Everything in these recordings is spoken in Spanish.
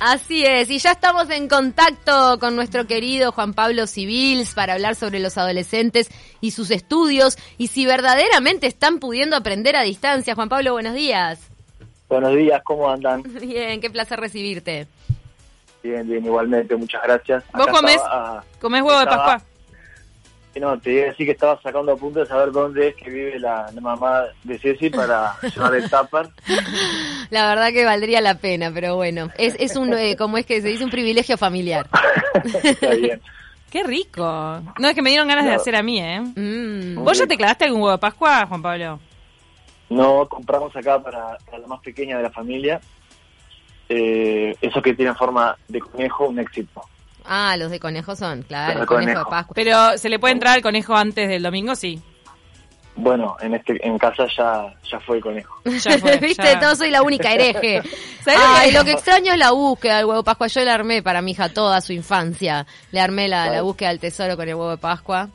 Así es, y ya estamos en contacto con nuestro querido Juan Pablo Civils para hablar sobre los adolescentes y sus estudios y si verdaderamente están pudiendo aprender a distancia. Juan Pablo, buenos días. Buenos días, ¿cómo andan? Bien, qué placer recibirte. Bien, bien, igualmente, muchas gracias. ¿Vos comés, comés huevo de Pascua? No, te iba a decir que estaba sacando a punto de saber dónde es que vive la, mamá de Ceci para llevar el tupper. La verdad que valdría la pena, pero bueno, es, es un, eh, como es que se dice, un privilegio familiar. Está bien. Qué rico. No, es que me dieron ganas de hacer a mí, ¿eh? Mm. ¿Vos ya te clavaste algún huevo de Pascua, Juan Pablo? No, compramos acá para, la más pequeña de la familia. Eh, eso que tiene forma de conejo, un éxito. Ah, los de conejo son, claro, el conejo. de Pascua. Pero ¿se le puede entrar al conejo antes del domingo? Sí. Bueno, en este en casa ya ya fue el conejo. Ya fue, Viste, todo soy la única hereje. Ay, lo que extraño es la búsqueda del huevo de Pascua. Yo le armé para mi hija toda su infancia. Le armé la, la búsqueda del tesoro con el huevo de Pascua.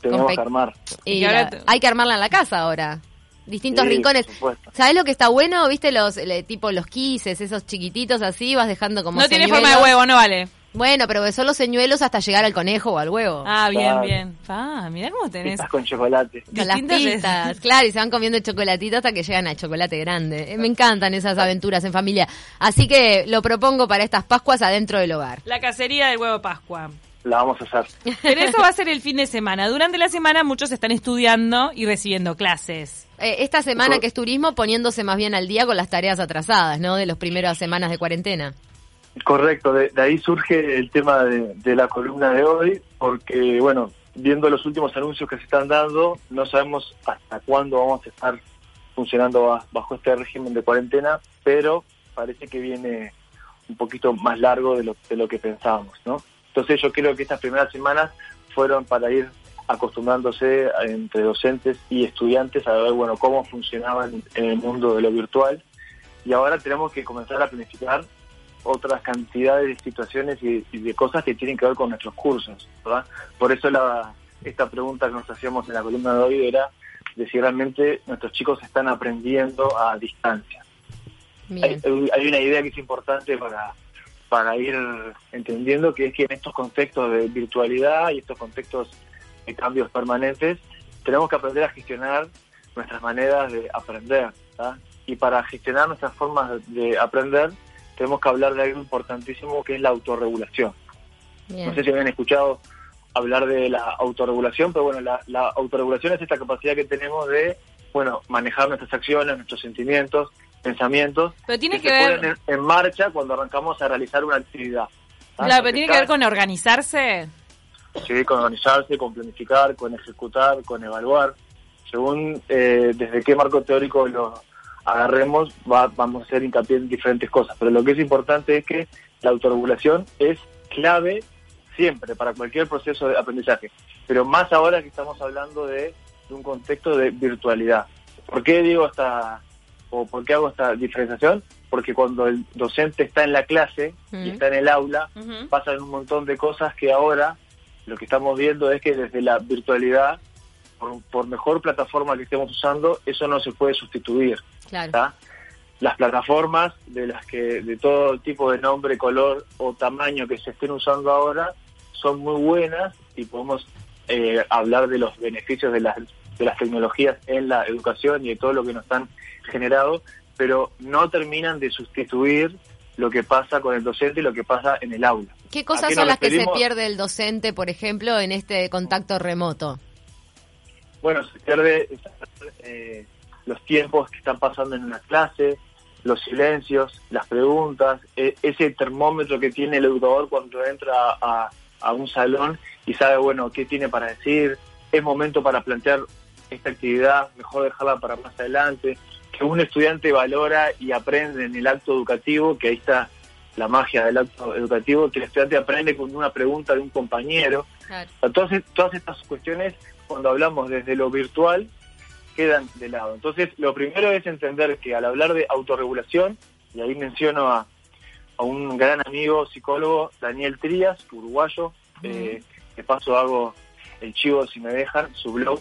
Tenemos que armar. Y, hay que armarla en la casa ahora. Distintos rincones. ¿Sabes lo que está bueno? ¿Viste los tipo los quises, esos chiquititos así? Vas dejando como No tiene forma de huevo, no vale. Bueno, pero son los señuelos hasta llegar al conejo o al huevo. Ah, bien, bien. Ah, mirá cómo tenés. Estás con chocolate. Con las pistas, claro, y se van comiendo chocolatito hasta que llegan al chocolate grande. Eh, me encantan esas aventuras en familia. Así que lo propongo para estas Pascuas adentro del hogar. La cacería del huevo Pascua. La vamos a hacer. Pero eso va a ser el fin de semana. Durante la semana muchos están estudiando y recibiendo clases. Eh, esta semana que es turismo poniéndose más bien al día con las tareas atrasadas, ¿no? De las primeras semanas de cuarentena. Correcto, de, ahí surge el tema de, la columna de hoy, porque, bueno, viendo los últimos anuncios que se están dando, no sabemos hasta cuándo vamos a estar funcionando bajo este régimen de cuarentena, pero parece que viene un poquito más largo de lo, de lo que pensábamos, ¿no? Entonces yo creo que estas primeras semanas fueron para ir acostumbrándose entre docentes y estudiantes a ver, bueno, cómo funcionaban en el mundo de lo virtual y ahora tenemos que comenzar a planificar otras cantidades de situaciones y, de cosas que tienen que ver con nuestros cursos, ¿verdad? Por eso la, esta pregunta que nos hacíamos en la columna de hoy era de si realmente nuestros chicos están aprendiendo a distancia. Hay, hay, una idea que es importante para, para ir entendiendo que es que en estos contextos de virtualidad y estos contextos de cambios permanentes, tenemos que aprender a gestionar nuestras maneras de aprender. Y para gestionar nuestras formas de aprender, tenemos que hablar de algo importantísimo que es la autorregulación. No sé si habían escuchado hablar de la autorregulación, pero bueno, la, autorregulación es esta capacidad que tenemos de, bueno, manejar nuestras acciones, nuestros sentimientos, pensamientos, pero tiene que, ver... ponen en, marcha cuando arrancamos a realizar una actividad. Claro, pero tiene que ver con organizarse. Sí, con organizarse, con planificar, con ejecutar, con evaluar. Según eh, desde qué marco teórico lo, agarremos, vamos a hacer hincapié en diferentes cosas. Pero lo que es importante es que la autorregulación es clave siempre para cualquier proceso de aprendizaje. Pero más ahora que estamos hablando de, un contexto de virtualidad. ¿Por qué digo esta, o por qué hago esta diferenciación? Porque cuando el docente está en la clase y está en el aula, pasan un montón de cosas que ahora lo que estamos viendo es que desde la virtualidad por, mejor plataforma que estemos usando, eso no se puede sustituir. Las plataformas de las que de todo tipo de nombre, color o tamaño que se estén usando ahora son muy buenas y podemos eh, hablar de los beneficios de las, de las tecnologías en la educación y de todo lo que nos han generado, pero no terminan de sustituir lo que pasa con el docente y lo que pasa en el aula. ¿Qué cosas son las que se pierde el docente, por ejemplo, en este contacto remoto? bueno, se pierde eh, los tiempos que están pasando en una clase, los silencios, las preguntas, e, ese termómetro que tiene el educador cuando entra a, un salón y sabe, bueno, qué tiene para decir, es momento para plantear esta actividad, mejor dejarla para más adelante, que un estudiante valora y aprende en el acto educativo, que ahí está la magia del acto educativo, que el estudiante aprende con una pregunta de un compañero. Entonces, todas estas cuestiones cuando hablamos desde lo virtual quedan de lado. Entonces, lo primero es entender que al hablar de autorregulación, y ahí menciono a, un gran amigo psicólogo, Daniel Trías, uruguayo, eh, que paso hago el chivo si me dejan, su blog,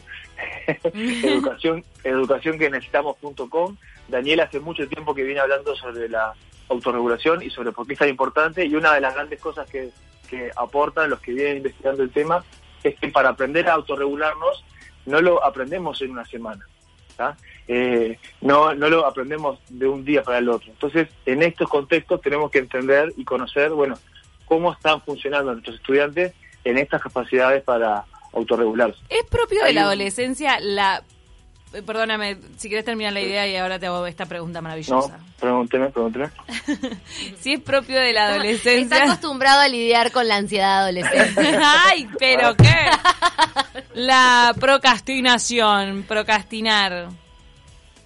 educación, educación que necesitamos.com. Daniel hace mucho tiempo que viene hablando sobre la autorregulación y sobre por qué es tan importante. Y una de las grandes cosas que, que aportan los que vienen investigando el tema es que para aprender a autorregularnos no lo aprendemos en una semana. Eh, no, no lo aprendemos de un día para el otro. Entonces, en estos contextos tenemos que entender y conocer, bueno, cómo están funcionando nuestros estudiantes en estas capacidades para autorregularse. ¿Es propio de la adolescencia la perdóname, si quieres terminar la idea y ahora te hago esta pregunta maravillosa. No, pregúnteme, pregúnteme. si es propio de la adolescencia. Está acostumbrado a lidiar con la ansiedad adolescente. Ay, pero qué. La procrastinación, procrastinar.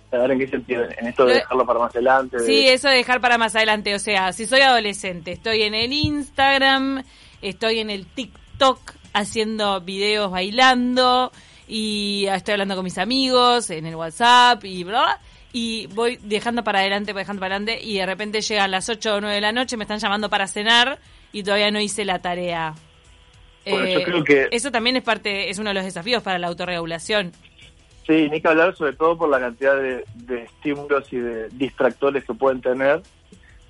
A ver en qué sentido, en esto de dejarlo para más adelante. Sí, eso de dejar para más adelante. O sea, si soy adolescente, estoy en el Instagram, estoy en el TikTok haciendo videos bailando y estoy hablando con mis amigos en el WhatsApp y bla, y voy dejando para adelante, voy dejando para adelante y de repente llegan las 8 o 9 de la noche, me están llamando para cenar y todavía no hice la tarea. yo creo que... Eso también es parte, es uno de los desafíos para la autorregulación. Sí, ni que hablar sobre todo por la cantidad de, de estímulos y de distractores que pueden tener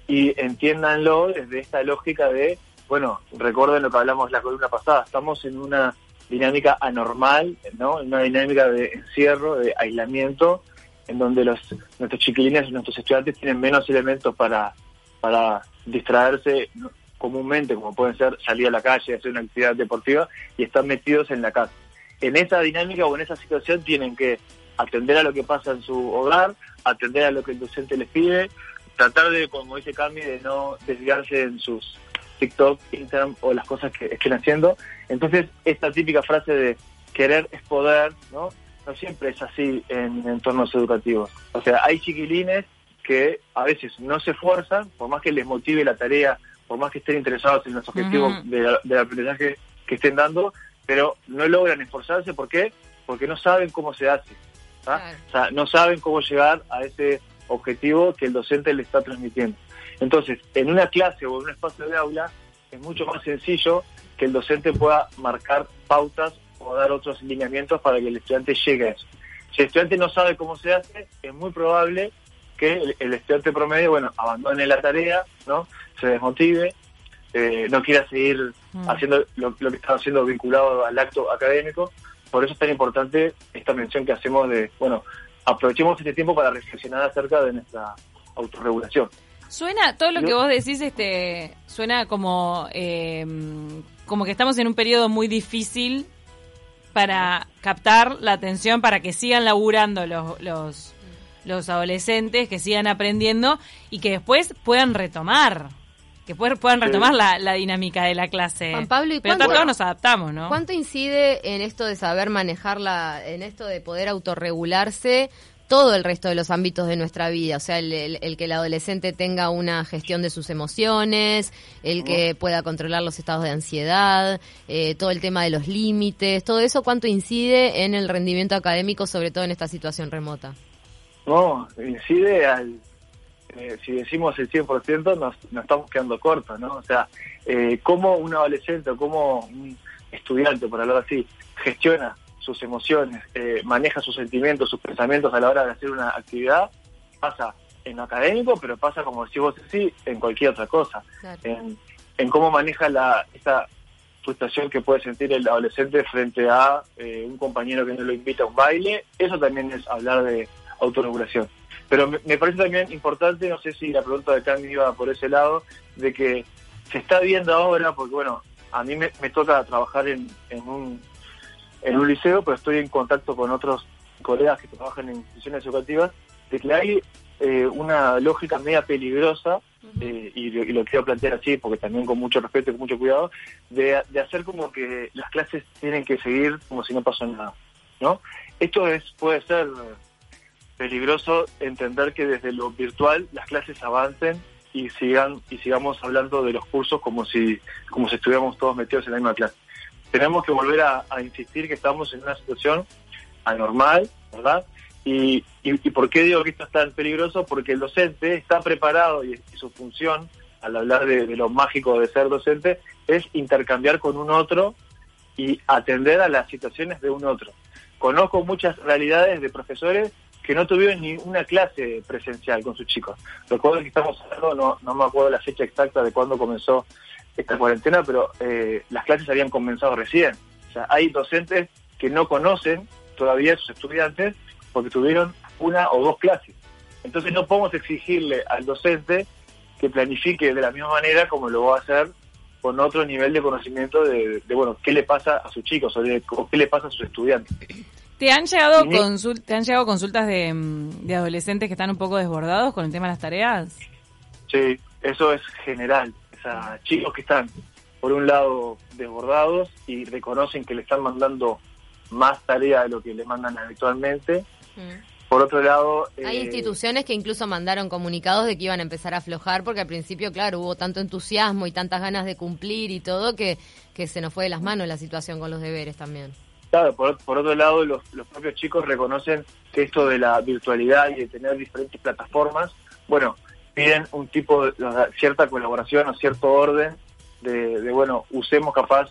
y entiéndanlo desde esta lógica de, bueno, recuerden lo que hablamos la columna pasada, estamos en una dinámica anormal, ¿no? Una dinámica de encierro, de aislamiento, en donde los nuestros chiquilines nuestros estudiantes tienen menos elementos para, para distraerse comúnmente, como pueden ser salir a la calle, hacer una actividad deportiva, y están metidos en la casa. En esa dinámica o en esa situación tienen que atender a lo que pasa en su hogar, atender a lo que el docente les pide, tratar de, como dice Cami, de no desviarse en sus TikTok, Instagram o las cosas que estén haciendo. Entonces, esta típica frase de querer es poder, ¿no? No siempre es así en entornos educativos. O sea, hay chiquilines que a veces no se esfuerzan, por más que les motive la tarea, por más que estén interesados en los objetivos del aprendizaje que estén dando, pero no logran esforzarse. ¿Por qué? Porque no saben cómo se hace. O sea, no saben cómo llegar a ese objetivo que el docente le está transmitiendo. Entonces, en una clase o en un espacio de aula es mucho más sencillo que el docente pueda marcar pautas o dar otros lineamientos para que el estudiante llegue a eso. Si el estudiante no sabe cómo se hace, es muy probable que el, estudiante promedio, bueno, abandone la tarea, ¿no? Se desmotive, eh, no quiera seguir mm. haciendo lo, lo, que está haciendo vinculado al acto académico. Por eso es tan importante esta mención que hacemos de, bueno, aprovechemos este tiempo para reflexionar acerca de nuestra autorregulación. Suena, todo lo que vos decís, este, suena como, em, como que estamos en un periodo muy difícil para captar la atención, para que sigan laburando los, los, los adolescentes, que sigan aprendiendo y que después puedan retomar que puedan retomar la, la, dinámica de la clase. Juan Pablo, ¿y Pero todos nos adaptamos, ¿no? ¿Cuánto incide en esto de saber manejarla, en esto de poder autorregularse todo el resto de los ámbitos de nuestra vida, o sea, el, que el adolescente tenga una gestión de sus emociones, el que pueda controlar los estados de ansiedad, eh, todo el tema de los límites, todo eso, ¿cuánto incide en el rendimiento académico, sobre todo en esta situación remota? No, incide al, eh, si decimos el 100%, nos, nos estamos quedando cortos, ¿no? O sea, eh, cómo un adolescente o cómo un estudiante, por hablar así, gestiona sus emociones, eh, maneja sus sentimientos, sus pensamientos a la hora de hacer una actividad, pasa en lo académico, pero pasa, como decís vos, sí, en cualquier otra cosa. En, cómo maneja la, esa frustración que puede sentir el adolescente frente a eh, un compañero que no lo invita a un baile, eso también es hablar de autorregulación. Pero me, parece también importante, no sé si la pregunta de Candy iba por ese lado, de que se está viendo ahora, porque bueno, a mí me, toca trabajar en, en un en un liceo, pero estoy en contacto con otros colegas que trabajan en instituciones educativas, de que hay eh, una lógica media peligrosa, eh, y, lo quiero plantear así, porque también con mucho respeto y con mucho cuidado, de, hacer como que las clases tienen que seguir como si no pasó nada, ¿no? Esto es puede ser peligroso entender que desde lo virtual las clases avancen y sigan y sigamos hablando de los cursos como si como si estuviéramos todos metidos en la misma clase tenemos que volver a, insistir que estamos en una situación anormal, ¿verdad? Y, y, por qué digo que esto es tan peligroso? Porque el docente está preparado y, su función, al hablar de, lo mágico de ser docente, es intercambiar con un otro y atender a las situaciones de un otro. Conozco muchas realidades de profesores que no tuvieron ni una clase presencial con sus chicos. Recuerdo que estamos hablando, no, no me acuerdo la fecha exacta de cuándo comenzó esta cuarentena, pero eh, las clases habían comenzado recién. O sea, hay docentes que no conocen todavía a sus estudiantes porque tuvieron una o dos clases. Entonces no podemos exigirle al docente que planifique de la misma manera como lo va a hacer con otro nivel de conocimiento de, bueno, qué le pasa a sus chicos o, de, qué le pasa a sus estudiantes. ¿Te han llegado, ¿te han llegado consultas de, de, adolescentes que están un poco desbordados con el tema de las tareas? Sí, eso es general. O sea, chicos que están, por un lado, desbordados y reconocen que le están mandando más tarea de lo que le mandan habitualmente. Mm. Por otro lado... Hay eh, instituciones que incluso mandaron comunicados de que iban a empezar a aflojar porque al principio, claro, hubo tanto entusiasmo y tantas ganas de cumplir y todo que, que se nos fue de las manos la situación con los deberes también. Claro, por, por otro lado, los, los propios chicos reconocen que esto de la virtualidad y de tener diferentes plataformas, bueno, piden un tipo de cierta colaboración o cierto orden de, de bueno, usemos capaz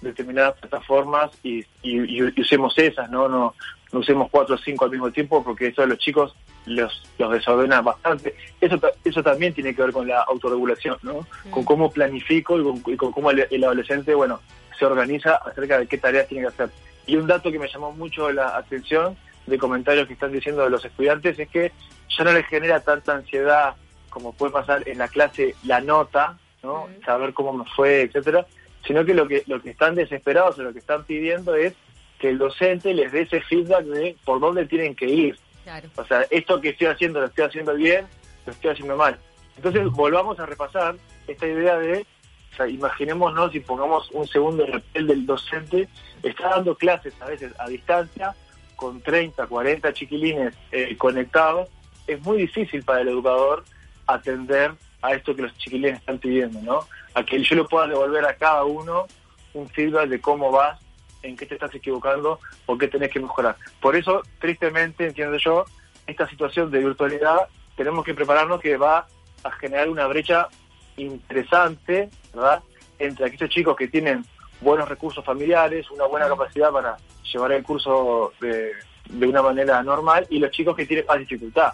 determinadas plataformas y, y, usemos esas, ¿no? No, no usemos cuatro o cinco al mismo tiempo porque eso a los chicos los, los desordena bastante. Eso, eso también tiene que ver con la autorregulación, ¿no? Con cómo planifico y con, cómo el, adolescente, bueno, se organiza acerca de qué tareas tiene que hacer. Y un dato que me llamó mucho la atención de comentarios que están diciendo de los estudiantes es que ya no les genera tanta ansiedad como puede pasar en la clase la nota, ¿no? Saber cómo me fue, etcétera, sino que lo que lo que están desesperados o lo que están pidiendo es que el docente les dé ese feedback de por dónde tienen que ir. O sea, esto que estoy haciendo lo estoy haciendo bien, lo estoy haciendo mal. Entonces volvamos a repasar esta idea de, o sea, imaginémonos y pongamos un segundo en el del docente, está dando clases a veces a distancia con 30, 40 chiquilines eh, conectados, es muy difícil para el educador atender a esto que los chiquilines están pidiendo, ¿no? A que yo le pueda devolver a cada uno un feedback de cómo vas en qué te estás equivocando o qué tenés que mejorar. Por eso, tristemente, entiendo yo, esta situación de virtualidad tenemos que prepararnos que va a generar una brecha interesante, ¿verdad? Entre aquellos chicos que tienen buenos recursos familiares, una buena capacidad para llevar el curso de, de una manera normal y los chicos que tienen más dificultad.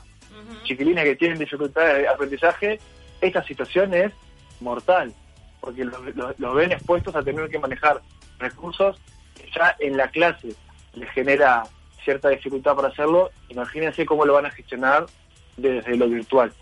Chiquilines que tienen dificultades de aprendizaje, esta situación es mortal, porque los ven expuestos a tener que manejar recursos ya en la clase les genera cierta dificultad para hacerlo, imagínense cómo lo van a gestionar desde lo virtual.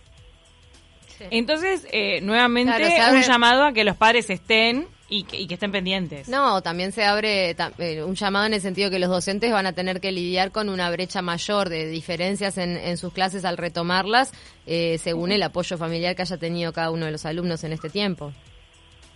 Entonces, eh, nuevamente, un llamado a que los padres estén y que, estén pendientes. No, también se abre eh, un llamado en el sentido que los docentes van a tener que lidiar con una brecha mayor de diferencias en, sus clases al retomarlas, eh, según el apoyo familiar que haya tenido cada uno de los alumnos en este tiempo.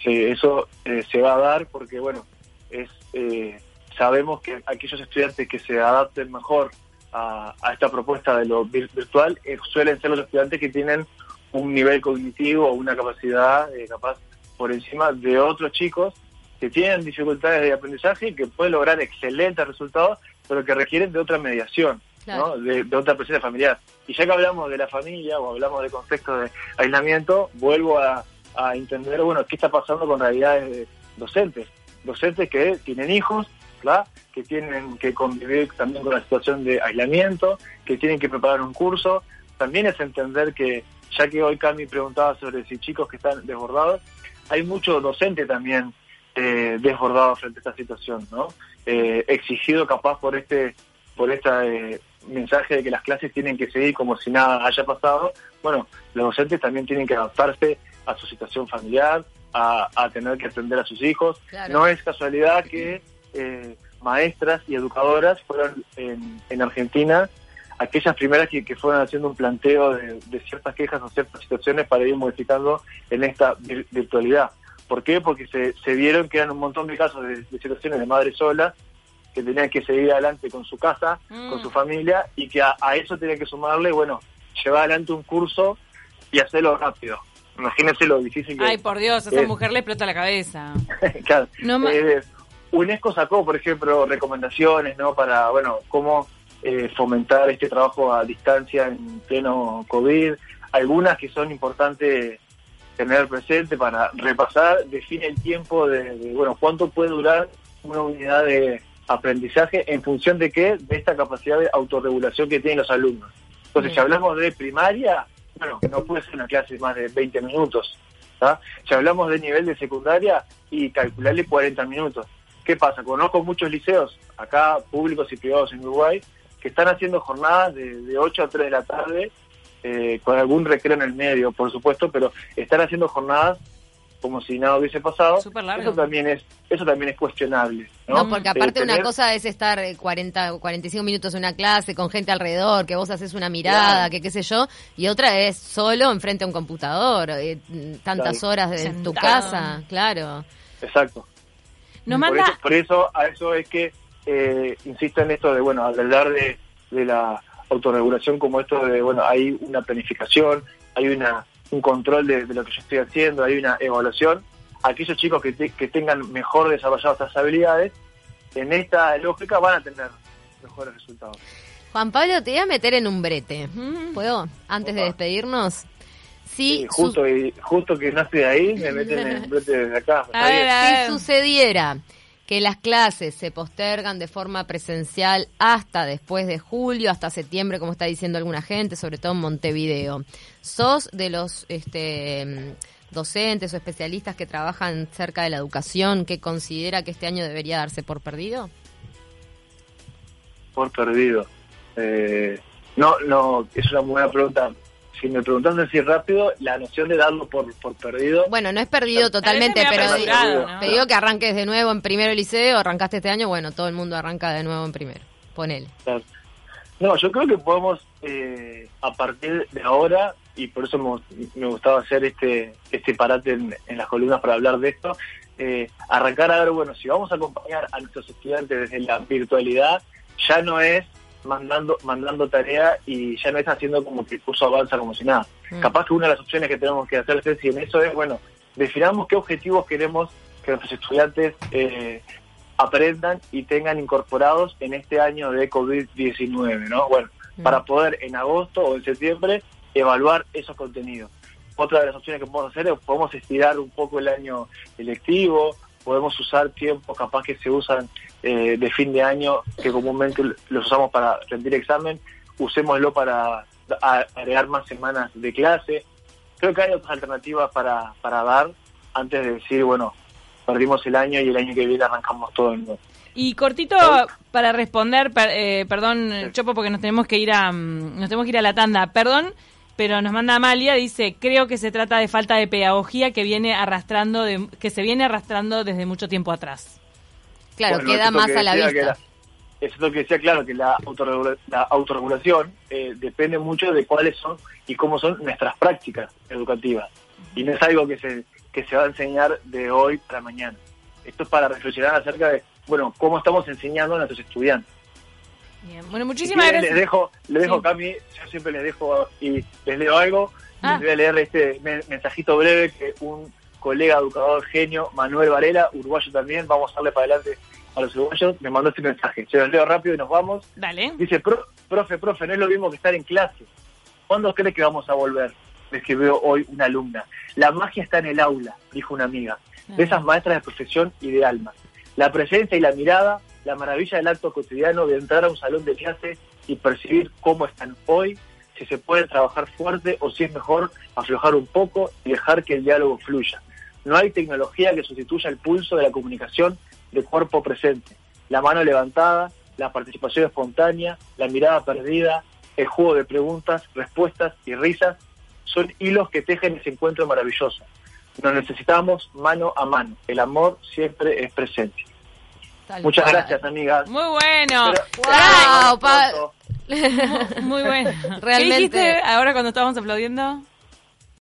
Sí, eso se va a dar porque, bueno, es eh, sabemos que aquellos estudiantes que se adapten mejor a, esta propuesta de lo virtual eh, suelen ser los estudiantes que tienen un nivel cognitivo o una capacidad eh, capaz por encima de otros chicos que tienen dificultades de aprendizaje y que pueden lograr excelentes resultados, pero que requieren de otra mediación, de, otra presencia familiar. Y ya que hablamos de la familia o hablamos de contexto de aislamiento, vuelvo a, a entender, bueno, qué está pasando con realidades docentes docentes que tienen hijos, ¿verdad? que tienen que convivir también con la situación de aislamiento, que tienen que preparar un curso. También es entender que, ya que hoy Cami preguntaba sobre si chicos que están desbordados, hay mucho docente también eh, desbordado frente a esta situación, ¿no? Eh, exigido capaz por este por este mensaje de que las clases tienen que seguir como si nada haya pasado. Bueno, los docentes también tienen que adaptarse a su situación familiar, a, tener que atender a sus hijos. No es casualidad que eh, maestras y educadoras fueron en, Argentina aquellas primeras que, fueron haciendo un planteo de, ciertas quejas o ciertas situaciones para ir modificando en esta virtualidad. ¿Por qué? Porque se, vieron que eran un montón de casos de, situaciones de madres solas que tenían que seguir adelante con su casa, con su mm. familia, y que a, a eso tenían que sumarle, bueno, llevar adelante un curso y hacerlo rápido. Imagínense lo difícil que Ay, por Dios, a esa mujer le explota la cabeza. claro. Eh, UNESCO sacó, por ejemplo, recomendaciones, ¿no? Para, bueno, cómo eh, fomentar este trabajo a distancia en pleno COVID. Algunas que son importantes tener presente para repasar, define el tiempo de, bueno, cuánto puede durar una unidad de, aprendizaje en función de qué? De esta capacidad de autorregulación que tienen los alumnos. Entonces, si hablamos de primaria, bueno, no puede ser una clase de más de 20 minutos. Si hablamos de nivel de secundaria, y calcularle 40 minutos. ¿Qué pasa? Conozco muchos liceos, acá públicos y privados en Uruguay, que están haciendo jornadas de, de 8 a 3 de la tarde, eh, con algún recreo en el medio, por supuesto, pero están haciendo jornadas como si nada hubiese pasado. Eso también es eso también es cuestionable. No, porque aparte una cosa es estar 40 o 45 minutos en una clase con gente alrededor, que vos haces una mirada, que qué sé yo, y otra es solo enfrente a un computador, eh, tantas horas en tu casa, claro. Exacto. Nos manda... por, eso, a eso es que eh, insisto en esto de, bueno, hablar de, de la autorregulación como esto de, bueno, hay una planificación, hay una un control de, lo que yo estoy haciendo, hay una evaluación. Aquellos chicos que, que tengan mejor desarrolladas estas habilidades, en esta lógica van a tener mejores resultados. Juan Pablo, te voy a meter en un brete. ¿Puedo? Antes de despedirnos. Sí, justo, justo que no estoy ahí, me meten en un brete desde acá. Si sucediera que las clases se postergan de forma presencial hasta después de julio, hasta septiembre, como está diciendo alguna gente, sobre todo en Montevideo. ¿Sos de los este, docentes o especialistas que trabajan cerca de la educación que considera que este año debería darse por perdido? Por perdido. Eh, no, no, es una buena pregunta si me preguntas así rápido, la noción de darlo por, por perdido. Bueno, no es perdido totalmente, pero te digo que arranques de nuevo en primero liceo, arrancaste este año, bueno, todo el mundo arranca de nuevo en primero. Ponele. No, yo creo que podemos, eh, a partir de ahora, y por eso me, gustaba hacer este este parate en, las columnas para hablar de esto, eh, arrancar a ver, bueno, si vamos a acompañar a nuestros estudiantes desde la virtualidad, ya no es mandando mandando tarea y ya no está haciendo como que el curso avanza como si nada. Mm. Capaz que una de las opciones que tenemos que hacer si en eso es, bueno, definamos qué objetivos queremos que nuestros estudiantes eh, aprendan y tengan incorporados en este año de COVID-19, ¿no? Bueno, mm. para poder en agosto o en septiembre evaluar esos contenidos. Otra de las opciones que podemos hacer es podemos estirar un poco el año electivo, podemos usar tiempos capaz que se usan eh, de fin de año, que comúnmente los usamos para rendir examen, usémoslo para agregar más semanas de clase. Creo que hay otras alternativas para, para dar antes de decir, bueno, perdimos el año y el año que viene arrancamos todo el nuevo. Y cortito para responder, eh, perdón, Chopo, porque nos tenemos que ir a mm, nos tenemos que ir a la tanda. Perdón, pero nos manda Amalia, dice, creo que se trata de falta de pedagogía que viene arrastrando, de, que se viene arrastrando desde mucho tiempo atrás. Claro, queda más a la vista. eso es lo que decía, claro, que la, la autorregulación eh, depende mucho de cuáles son y cómo son nuestras prácticas educativas. Y no es algo que se, que se va a enseñar de hoy para mañana. Esto es para reflexionar acerca de, bueno, cómo estamos enseñando a nuestros estudiantes. Bueno, muchísimas gracias. Les dejo, les dejo Cami, yo siempre les dejo y les leo algo. Les ah. voy a leer este mensajito breve que un colega educador genio, Manuel Varela, uruguayo también, vamos a darle para adelante a los uruguayos, me mandó este mensaje. Se los leo rápido y nos vamos. Dale. Dice, profe, profe, no es lo mismo que estar en clase. ¿Cuándo cree que vamos a volver? Me escribió hoy una alumna. La magia está en el aula, dijo una amiga, de esas maestras de profesión y de alma. La presencia y la mirada la maravilla del acto cotidiano de entrar a un salón de clase y percibir cómo están hoy, si se puede trabajar fuerte o si es mejor aflojar un poco y dejar que el diálogo fluya. No hay tecnología que sustituya el pulso de la comunicación de cuerpo presente, la mano levantada, la participación espontánea, la mirada perdida, el juego de preguntas, respuestas y risas son hilos que tejen ese encuentro maravilloso. Nos necesitamos mano a mano. El amor siempre es presente. Muchas gracias, amigas. Muy bueno. wow, muy, bueno. Realmente. ¿Qué dijiste ahora cuando estábamos aplaudiendo?